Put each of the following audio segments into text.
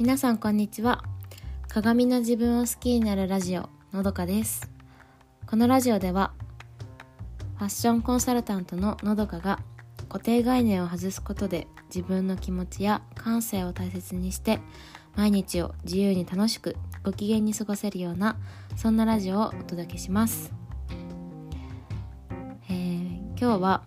皆さんこんにちは。鏡の自分を好きになるラジオのどかです。このラジオではファッションコンサルタントののどかが固定概念を外すことで自分の気持ちや感性を大切にして毎日を自由に楽しくご機嫌に過ごせるようなそんなラジオをお届けします、えー、今日は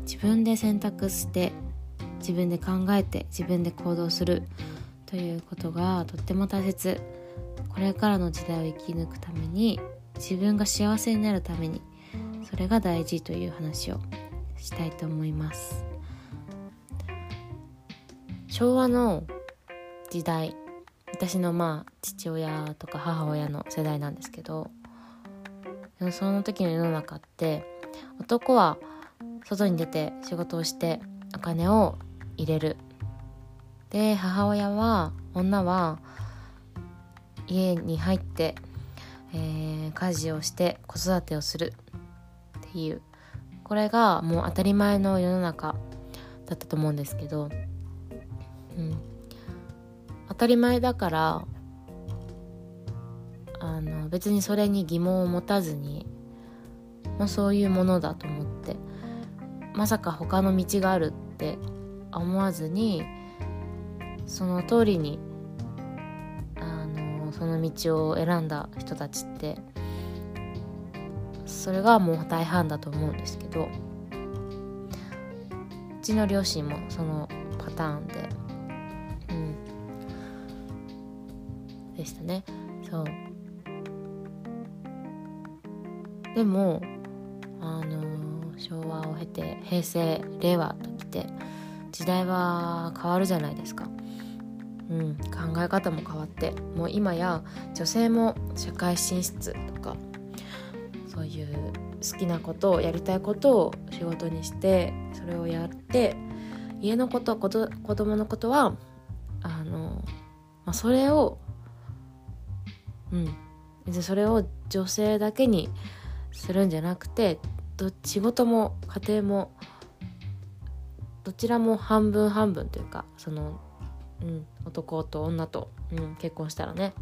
自分で選択して自分で考えて自分で行動するということがとっても大切。これからの時代を生き抜くために自分が幸せになるためにそれが大事という話をしたいと思います。昭和の時代私のまあ父親とか母親の世代なんですけどその時の世の中って男は外に出て仕事をしてお金を入れる。で母親は女は家に入って、えー、家事をして子育てをする。っていう。これがもう当たり前の世の中だったと思うんですけど、うん、当たり前だからあの別にそれに疑問を持たずに、まあ、そういうものだと思って。まさか他の道があるって思わずにその通りにあのその道を選んだ人たちってそれがもう大半だと思うんですけどうちの両親もそのパターンでうんでしたねそうでもあの昭和を経て平成令和ときて時代は変わるじゃないですか。うん、考え方も変わってもう今や女性も社会進出とかそういう好きなことをやりたいことを仕事にしてそれをやって家のことこと子供のことはあの、まあ、それをうんそれを女性だけにするんじゃなくてど仕事も家庭もどちらも半分半分というかその、うん、男と女と、うん、結婚したらね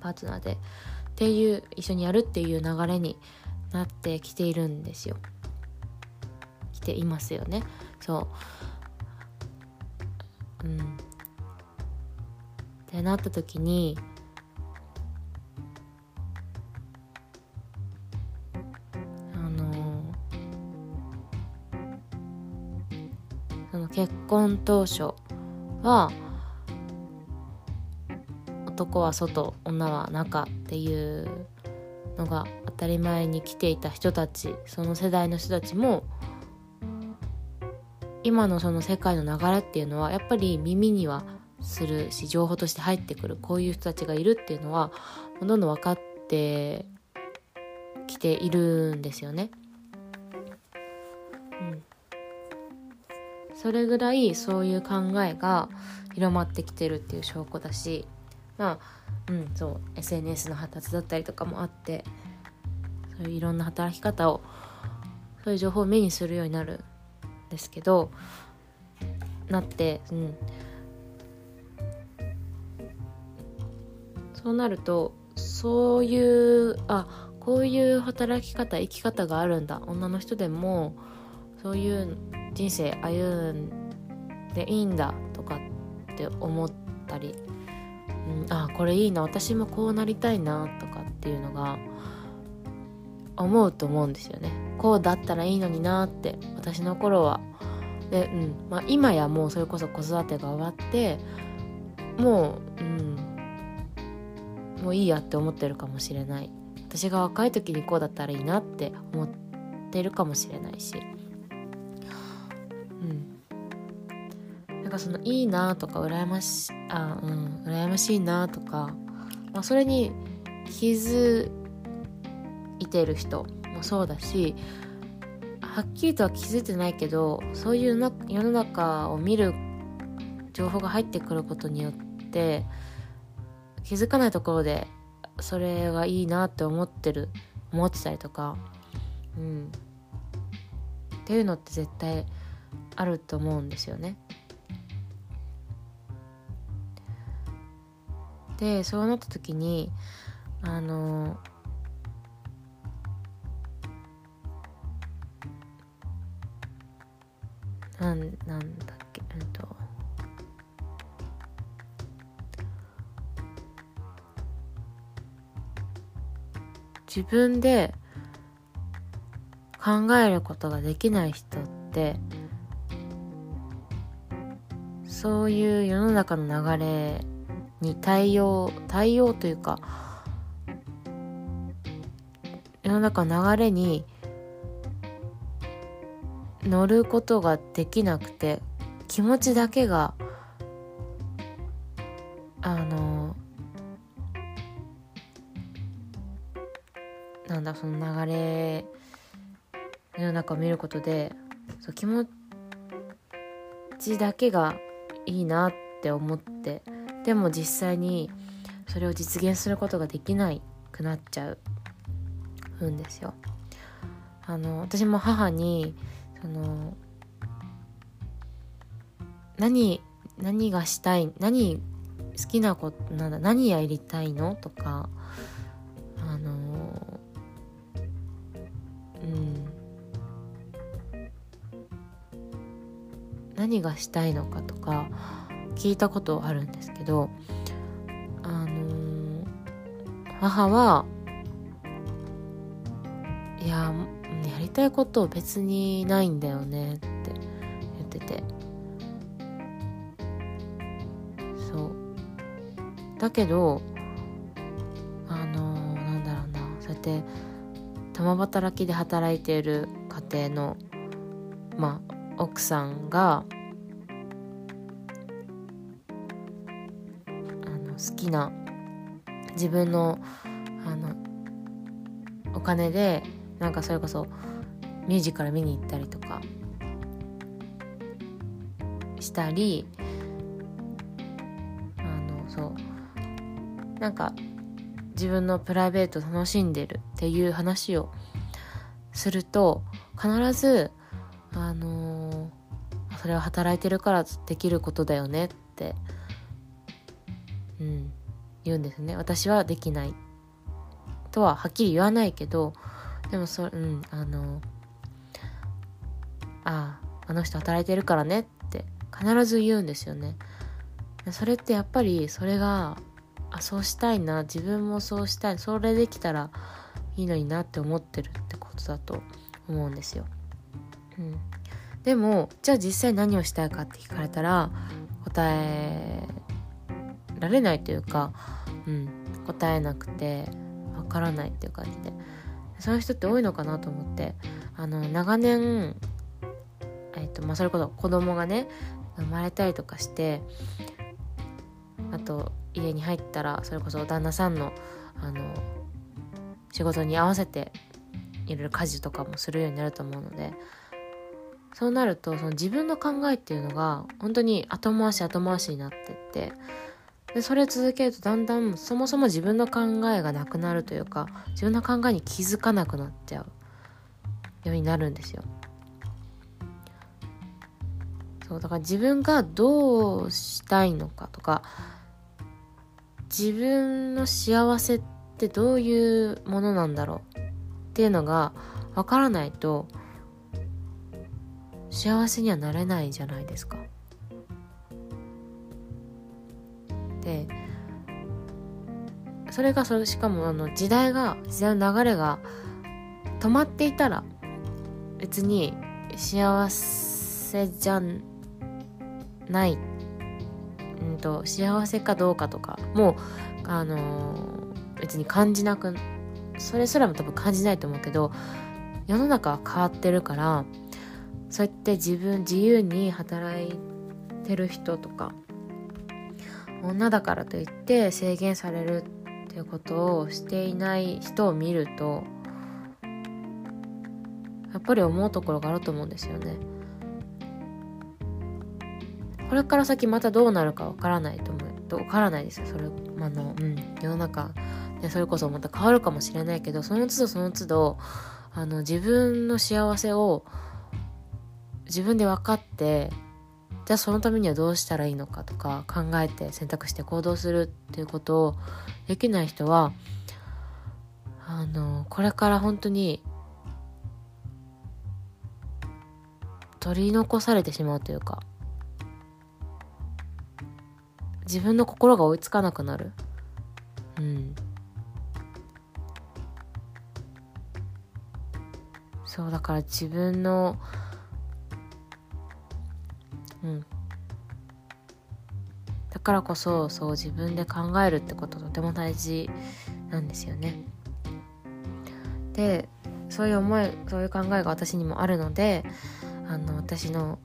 パートナーでっていう一緒にやるっていう流れになってきているんですよ。来ていますよね。そう。うん。ってなった時に結婚当初は男は外女は中っていうのが当たり前に来ていた人たちその世代の人たちも今のその世界の流れっていうのはやっぱり耳にはするし情報として入ってくるこういう人たちがいるっていうのはどんどん分かってきているんですよね。うんそれぐらいそういう考えが広まってきてるっていう証拠だしまあうんそう SNS の発達だったりとかもあってそういういろんな働き方をそういう情報を目にするようになるんですけどなってうん。そうなるとそういうあこういう働き方生き方があるんだ。女の人でもそういう人生歩んでいいんだとかって思ったり、うん、あこれいいな私もこうなりたいなとかっていうのが思うと思うんですよね。こうだったらいいのになって私の頃は。で、うんまあ、今やもうそれこそ子育てが終わってもう、うん、もういいやって思ってるかもしれない。私が若い時にこうだったらいいなって思ってるかもしれないし。うん。かそのいいなとか羨ましあうん羨ましいなとか、まあ、それに気づいてる人もそうだしはっきりとは気づいてないけどそういう世の中を見る情報が入ってくることによって気づかないところでそれがいいなって思ってる思ってたりとかうんっていうのって絶対あると思うんですよね。でそうなった時にあのなんなんだっけえっと自分で考えることができない人ってそういう世の中の流れに対応対応というか世の中の流れに乗ることができなくて気持ちだけがあのなんだその流れ世の中を見ることでそう気持ちだけがいいなって思ってでも実際にそれを実現することができないくなっちゃうんですよ。あの私も母にその何何がしたい何好きなことなんだ何やりたいのとかあのうん何がしたいのかとか聞いたことあるんですけどあの母はいややりたいこと別にないんだよねって言ってて。そう。だけどあのなんだろうな。そうやって共働きで働いている家庭のまあ奥さんがの好きな自分のあのお金でなんかそれこそミュージカル見に行ったりとかしたりあのそうなんか自分のプライベート楽しんでるっていう話をすると必ずあのー、それは働いてるからできることだよねってうん。言うんですね。私はできないとははっきり言わないけどでもそうんあのあああの人働いてるからねって必ず言うんですよね。それってやっぱりそれがあそうしたいな自分もそうしたいそれできたらいいのになって思ってるってことだと思うんですよ。うん、でもじゃあ実際何をしたいかって聞かれたら答えられないというか、うん、答えなくてわからないっていう感じで。そういう人って多いのかなと思って。あの長年えっとまあ、それこそ子供がね生まれたりとかしてあと家に入ったらそれこそ旦那さんのあの仕事に合わせていろいろ家事とかもするようになると思うので。そうなるとその自分の考えっていうのが本当に後回し後回しになってってでそれ続けるとだんだんそもそも自分の考えがなくなるというか自分の考えに気づかなくなっちゃうようになるんですよ。そうだから自分がどうしたいのかとか自分の幸せってどういうものなんだろうっていうのがわからないと幸せにはなれないじゃないですか。でそれがそれしかもあの時代が時代の流れが止まっていたら別に幸せじゃない、うんと、幸せかどうかとかもう、あのー、別に感じなくそれすらも多分感じないと思うけど世の中は変わってるからそうやって自分自由に働いてる人とか女だからといって制限されるっていうことをしていない人を見るとやっぱり思うところがあると思うんですよね。これから先またどうなるかわからないと思うわからないですよそれあの、うん、世の中でそれこそまた変わるかもしれないけどその都度その都度あの自分の幸せを自分で分かってじゃあそのためにはどうしたらいいのかとか考えて選択して行動するっていうことをできない人はあのこれから本当に取り残されてしまうというか自分の心が追いつかなくなる。うん。そうだから自分のうん。だからこそそう自分で考えるってこととても大事なんですよね。でそういう思いそういう考えが私にもあるのであの私の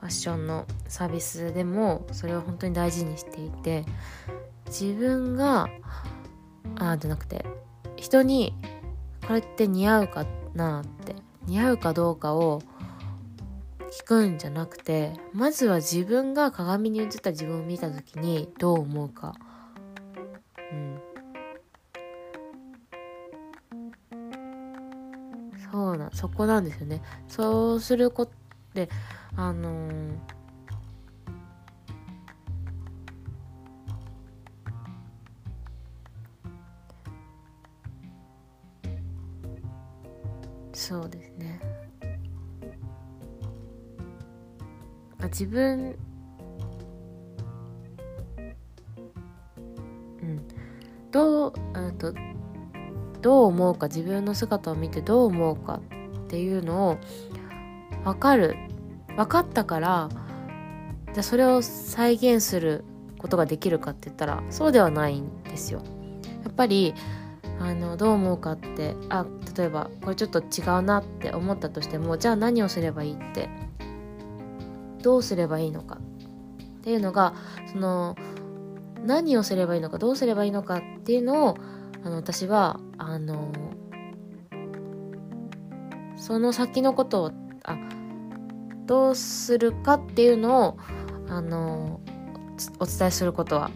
ファッションのサービスでもそれを本当に大事にしていて自分があじゃなくて人にこれって似合うかなって似合うかどうかを聞くんじゃなくてまずは自分が鏡に映った自分を見た時にどう思うか。うん。そうなそこなんですよね。そうすることであのーそうです。自分うんどうあとどう思うか自分の姿を見てどう思うかっていうのを分かる分かったからじゃそれを再現することができるかって言ったらそうではないんですよ。やっぱりあのどう思うかってあ例えばこれちょっと違うなって思ったとしてもじゃあ何をすればいいってどうすればいいのか。っていうのがその何をすればいいのかどうすればいいのかっていうのをあの私はあのその先のことをあどうするかっていうのをあのお伝えすることは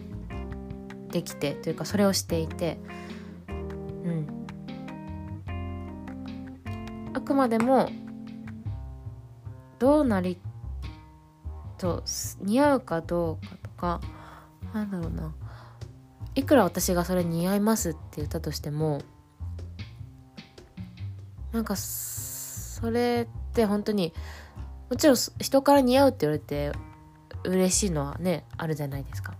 できてというかそれをしていてうん。あくまでもどうなりと似合うかどうかとかなんだろうな。いくら私がそれ似合いますって言ったとしてもなんかそれって本当にもちろん人から似合うって言われて嬉しいのはねあるじゃないですか。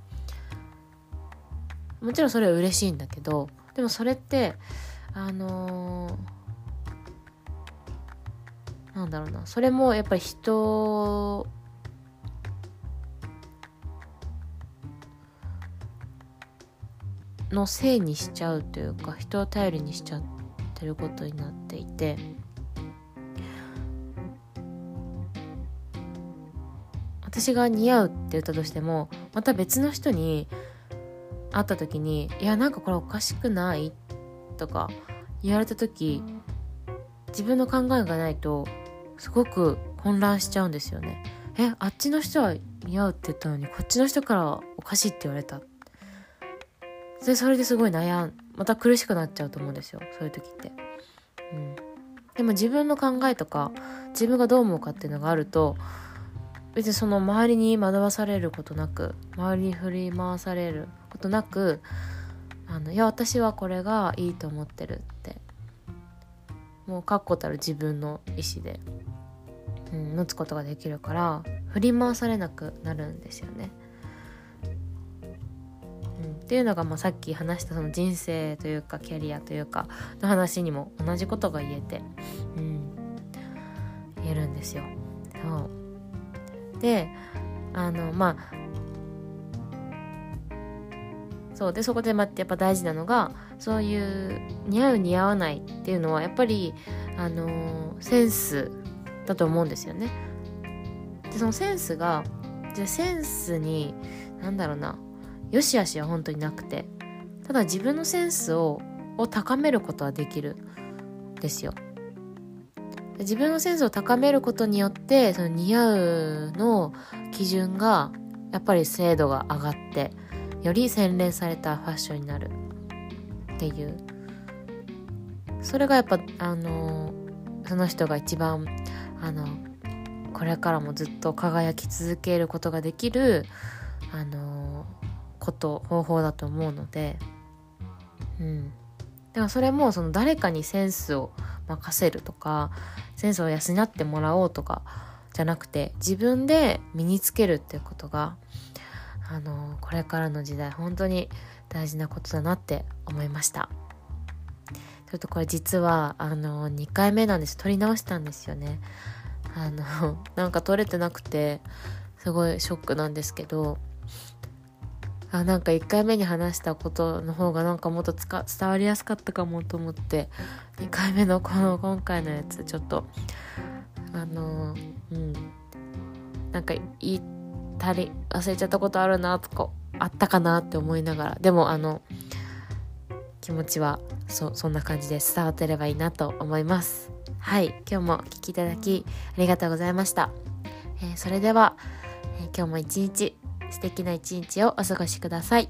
もちろんそれは嬉しいんだけどでもそれってあのー、なんだろうな。それもやっぱり人のせいにしちゃうというか人を頼りにしちゃってることになっていて私が似合うって言ったとしてもまた別の人に会った時に「いやなんかこれおかしくない?」とか言われた時自分の考えがないとすごく混乱しちゃうんですよね。えあっちの人は似合うって言ったのにこっちの人からおかしいって言われたでそれですごい悩んまた苦しくなっちゃうと思うんですよそういう時って。うん、でも自分の考えとか自分がどう思うかっていうのがあると別にその周りに惑わされることなく周りに振り回されることなくあのいや私はこれがいいと思ってるってもう確固たる自分の意思で、うん、持つことができるから振り回されなくなるんですよね。っていうのが、まあ、さっき話したその人生というかキャリアというかの話にも同じことが言えて、うん、言えるんですよ。そうであのまあそうでそこで待ってやっぱ大事なのがそういう似合う似合わないっていうのはやっぱりあのセンスだと思うんですよね。でそのセンスがじゃセンスに何だろうな良し悪しは本当になくて。ただ自分のセンスをを高めることはできる。ですよ。自分のセンスを高めることによってその似合うの基準がやっぱり精度が上がってより洗練されたファッションになる。っていう。それがやっぱあのその人が一番あのこれからもずっと輝き続けることができるあのこと方法だと思うのでうん。だからそれもその誰かにセンスを任せるとかセンスを養ってもらおうとかじゃなくて自分で身につけるっていうことがあのこれからの時代本当に大事なことだなって思いました。ちょっとこれ実はあの2回目なんです。撮り直したんですよね。あのなんか撮れてなくてすごいショックなんですけどあなんか1回目に話したことの方がなんかもっと伝わりやすかったかもと思って2回目のこの今回のやつちょっとあのうん。なんか言ったり忘れちゃったことあるなとかあったかなって思いながらでもあの気持ちはそそんな感じで伝わってればいいなと思います。はい。今日もお聴きいただきありがとうございました、えー、それでは、えー、今日も一日素敵な一日をお過ごしください。